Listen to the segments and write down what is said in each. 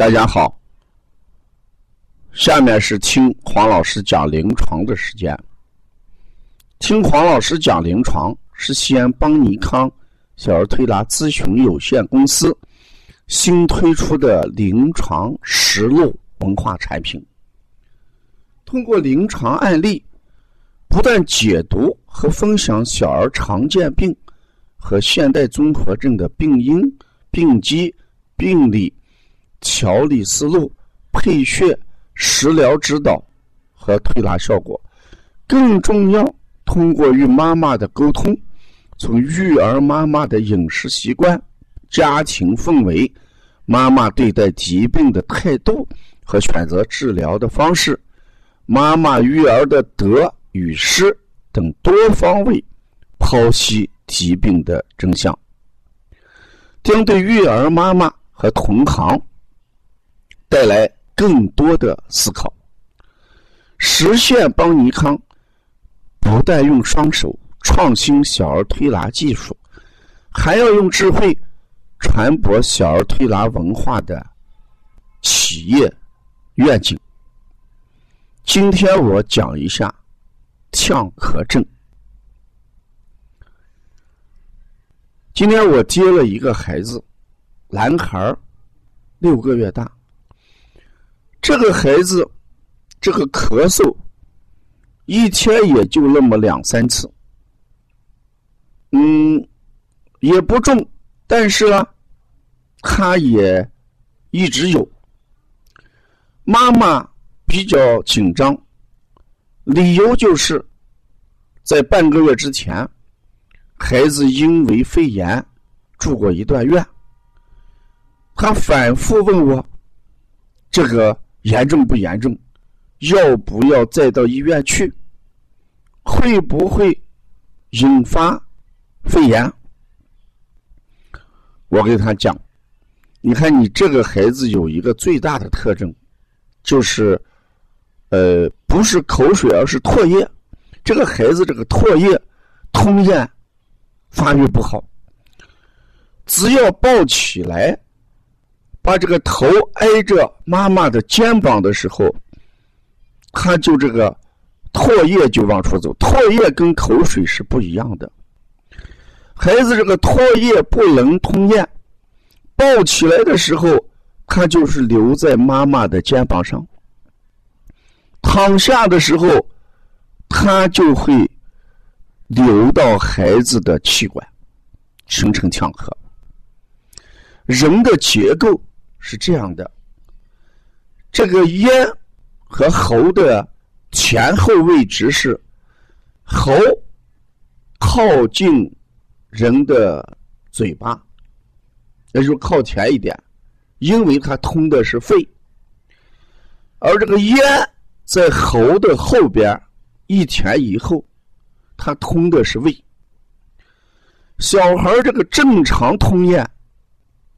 大家好，下面是听黄老师讲临床的时间。听黄老师讲临床是西安邦尼康小儿推拿咨询有限公司新推出的临床实录文化产品。通过临床案例，不断解读和分享小儿常见病和现代综合症的病因、病机、病理。调理思路、配穴、食疗指导和推拿效果，更重要，通过与妈妈的沟通，从育儿妈妈的饮食习惯、家庭氛围、妈妈对待疾病的态度和选择治疗的方式、妈妈育儿的得与失等多方位剖析疾病的真相，将对育儿妈妈和同行。带来更多的思考，实现邦尼康不但用双手创新小儿推拿技术，还要用智慧传播小儿推拿文化的企业愿景。今天我讲一下呛咳症。今天我接了一个孩子，男孩六个月大。这个孩子，这个咳嗽，一天也就那么两三次，嗯，也不重，但是呢，他也一直有。妈妈比较紧张，理由就是在半个月之前，孩子因为肺炎住过一段院，他反复问我这个。严重不严重？要不要再到医院去？会不会引发肺炎？我给他讲，你看你这个孩子有一个最大的特征，就是呃，不是口水，而是唾液。这个孩子这个唾液通咽发育不好，只要抱起来。把这个头挨着妈妈的肩膀的时候，他就这个唾液就往出走。唾液跟口水是不一样的。孩子这个唾液不能吞咽，抱起来的时候，他就是留在妈妈的肩膀上。躺下的时候，他就会流到孩子的气管，形成呛咳。人的结构。是这样的，这个咽和喉的前后位置是喉靠近人的嘴巴，也就是靠前一点，因为它通的是肺，而这个咽在喉的后边一前一后，它通的是胃。小孩这个正常通咽。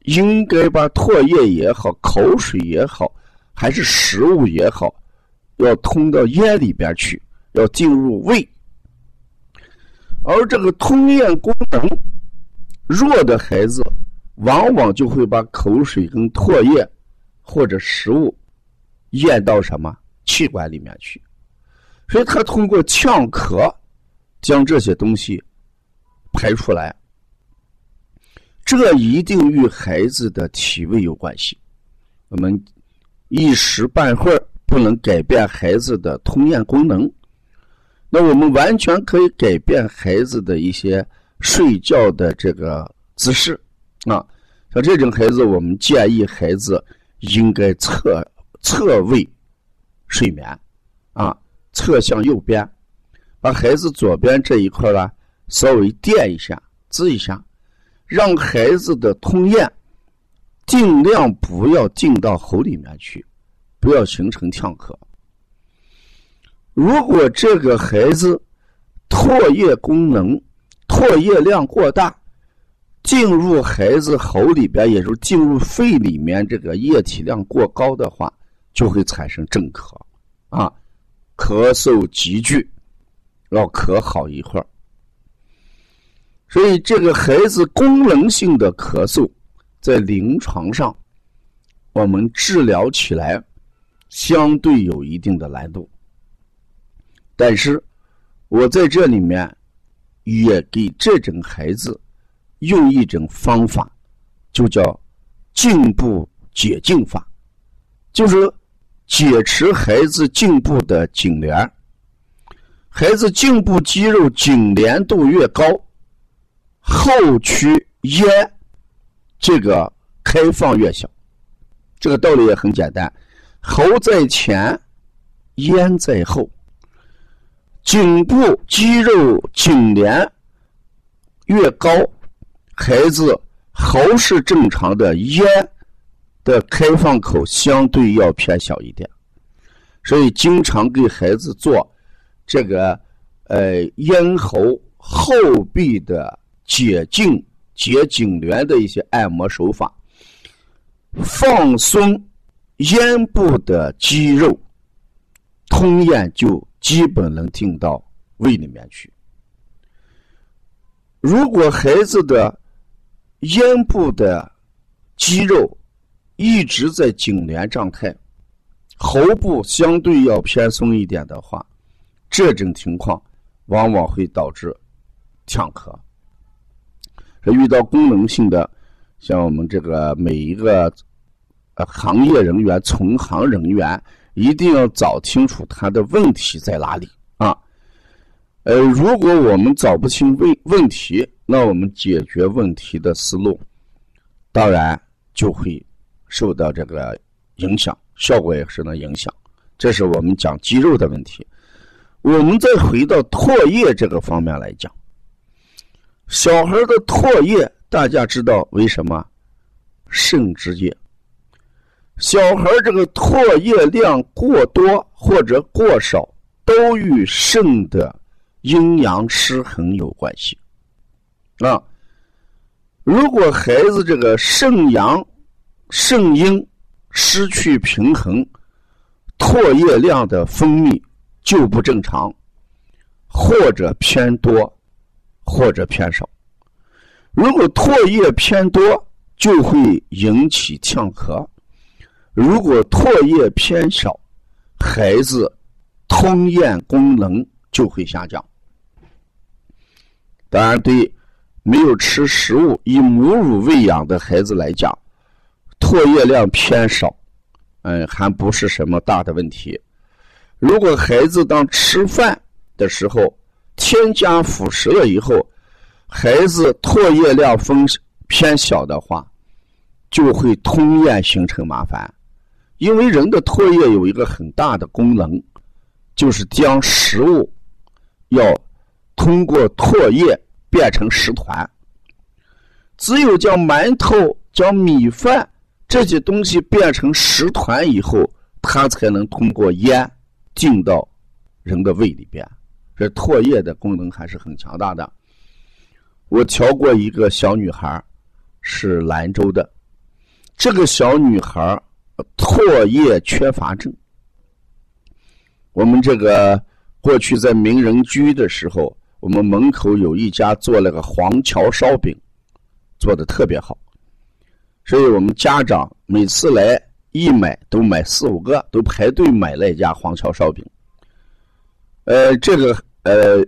应该把唾液也好，口水也好，还是食物也好，要通到咽里边去，要进入胃。而这个通咽功能弱的孩子，往往就会把口水跟唾液或者食物咽到什么气管里面去，所以他通过呛咳将这些东西排出来。这一定与孩子的体位有关系。我们一时半会儿不能改变孩子的吞咽功能，那我们完全可以改变孩子的一些睡觉的这个姿势啊。像这种孩子，我们建议孩子应该侧侧位睡眠啊，侧向右边，把孩子左边这一块呢稍微垫一下，支一下。让孩子的吞咽尽量不要进到喉里面去，不要形成呛咳。如果这个孩子唾液功能、唾液量过大，进入孩子喉里边，也就是进入肺里面，这个液体量过高的话，就会产生症咳，啊，咳嗽急剧，要咳好一会儿。所以，这个孩子功能性的咳嗽，在临床上我们治疗起来相对有一定的难度。但是，我在这里面也给这种孩子用一种方法，就叫颈部解颈法，就是解持孩子颈部的颈联。孩子颈部肌肉颈连度越高，后区咽这个开放越小。这个道理也很简单，喉在前，咽在后。颈部肌肉颈连越高，孩子喉是正常的，咽的开放口相对要偏小一点，所以经常给孩子做这个呃咽喉后壁的解颈解颈连的一些按摩手法，放松咽部的肌肉，通咽就。基本能进到胃里面去。如果孩子的咽部的肌肉一直在颈连状态，喉部相对要偏松一点的话，这种情况往往会导致呛咳。遇到功能性的，像我们这个每一个呃行业人员、从行人员。一定要找清楚他的问题在哪里啊！呃，如果我们找不清问问题，那我们解决问题的思路，当然就会受到这个影响，效果也受到影响。这是我们讲肌肉的问题。我们再回到唾液这个方面来讲，小孩的唾液，大家知道为什么？肾之液。小孩这个唾液量过多或者过少，都与肾的阴阳失衡有关系。啊，如果孩子这个肾阳、肾阴失去平衡，唾液量的分泌就不正常，或者偏多，或者偏少。如果唾液偏多，就会引起呛咳。如果唾液偏少，孩子吞咽功能就会下降。当然，对没有吃食物、以母乳喂养的孩子来讲，唾液量偏少，嗯，还不是什么大的问题。如果孩子当吃饭的时候添加辅食了以后，孩子唾液量分偏小的话，就会吞咽形成麻烦。因为人的唾液有一个很大的功能，就是将食物要通过唾液变成食团。只有将馒头、将米饭这些东西变成食团以后，它才能通过咽进到人的胃里边。这唾液的功能还是很强大的。我调过一个小女孩，是兰州的，这个小女孩。唾液缺乏症，我们这个过去在名人居的时候，我们门口有一家做那个黄桥烧饼，做的特别好，所以我们家长每次来一买都买四五个，都排队买那家黄桥烧饼。呃，这个呃，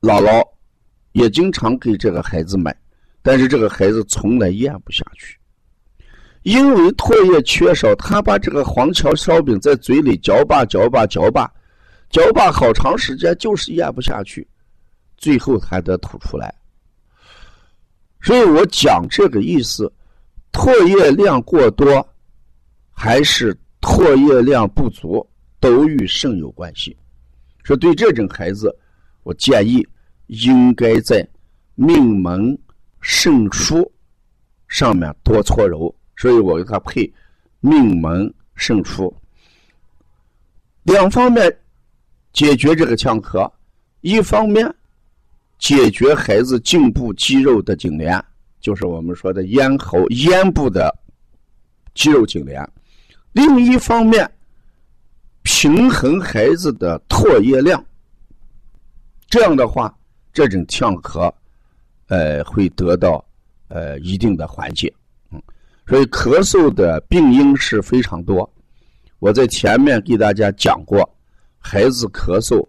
姥姥也经常给这个孩子买，但是这个孩子从来咽不下去。因为唾液缺少，他把这个黄桥烧饼在嘴里嚼吧嚼吧嚼吧，嚼吧好长时间，就是咽不下去，最后还得吐出来。所以我讲这个意思，唾液量过多还是唾液量不足，都与肾有关系。说对这种孩子，我建议应该在命门肾腧上面多搓揉。所以我给他配命门肾腧，两方面解决这个呛咳，一方面解决孩子颈部肌肉的颈联，就是我们说的咽喉咽部的肌肉颈联；另一方面平衡孩子的唾液量。这样的话，这种呛咳，呃，会得到呃一定的缓解。嗯所以咳嗽的病因是非常多。我在前面给大家讲过，孩子咳嗽，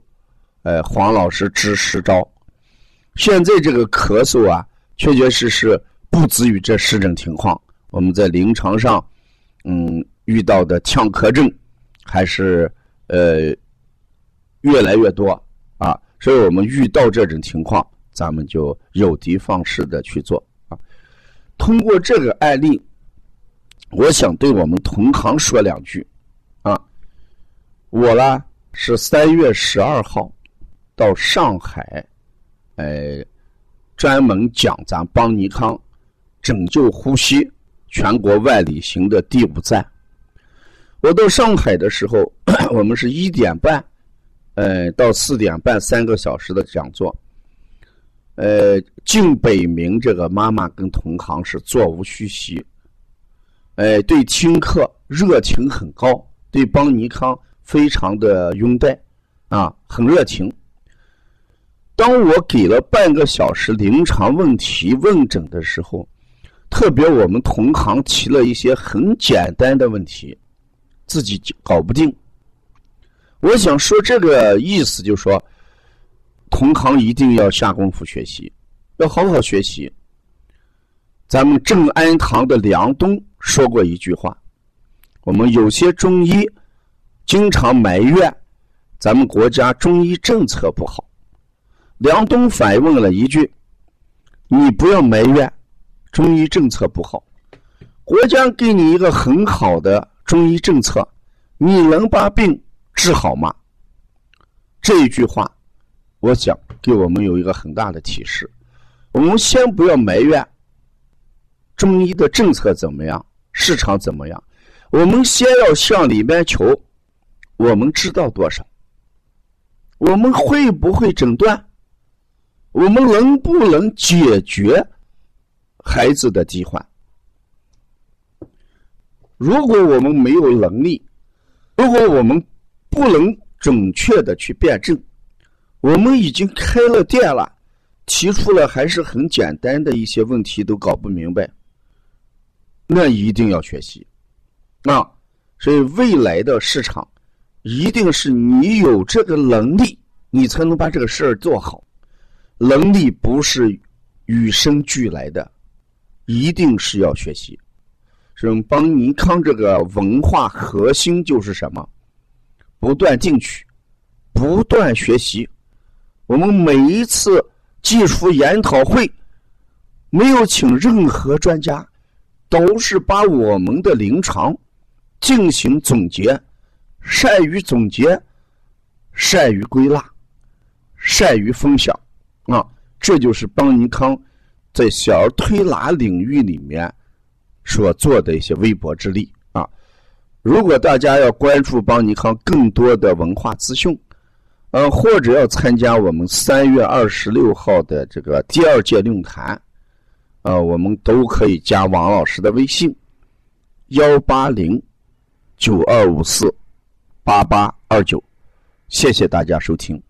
呃，黄老师支十招。现在这个咳嗽啊，确确实实不止于这十种情况。我们在临床上，嗯，遇到的呛咳症还是呃越来越多啊。所以我们遇到这种情况，咱们就有的放矢的去做啊。通过这个案例，我想对我们同行说两句啊。我呢是三月十二号到上海。呃，专门讲咱邦尼康拯救呼吸全国万里行的第五站。我到上海的时候，我们是一点半，呃，到四点半三个小时的讲座。呃，敬北明这个妈妈跟同行是座无虚席，呃，对听课热情很高，对邦尼康非常的拥戴，啊，很热情。当我给了半个小时临床问题问诊的时候，特别我们同行提了一些很简单的问题，自己搞不定。我想说这个意思，就是说，同行一定要下功夫学习，要好好学习。咱们正安堂的梁东说过一句话：我们有些中医经常埋怨咱们国家中医政策不好。梁东反问了一句：“你不要埋怨中医政策不好，国家给你一个很好的中医政策，你能把病治好吗？”这一句话，我想给我们有一个很大的提示。我们先不要埋怨中医的政策怎么样，市场怎么样，我们先要向里面求：我们知道多少？我们会不会诊断？我们能不能解决孩子的疾患？如果我们没有能力，如果我们不能准确的去辩证，我们已经开了店了，提出了还是很简单的一些问题都搞不明白，那一定要学习啊！所以未来的市场一定是你有这个能力，你才能把这个事儿做好。能力不是与生俱来的，一定是要学习。所以邦尼康这个文化核心就是什么？不断进取，不断学习。我们每一次技术研讨会，没有请任何专家，都是把我们的临床进行总结，善于总结，善于归纳，善于分享。啊，这就是邦尼康在小儿推拿领域里面所做的一些微薄之力！如果大家要关注邦尼康更多的文化资讯，呃，或者要参加我们三月二十六号的这个第二届论坛，呃，我们都可以加王老师的微信：幺八零九二五四八八二九。谢谢大家收听。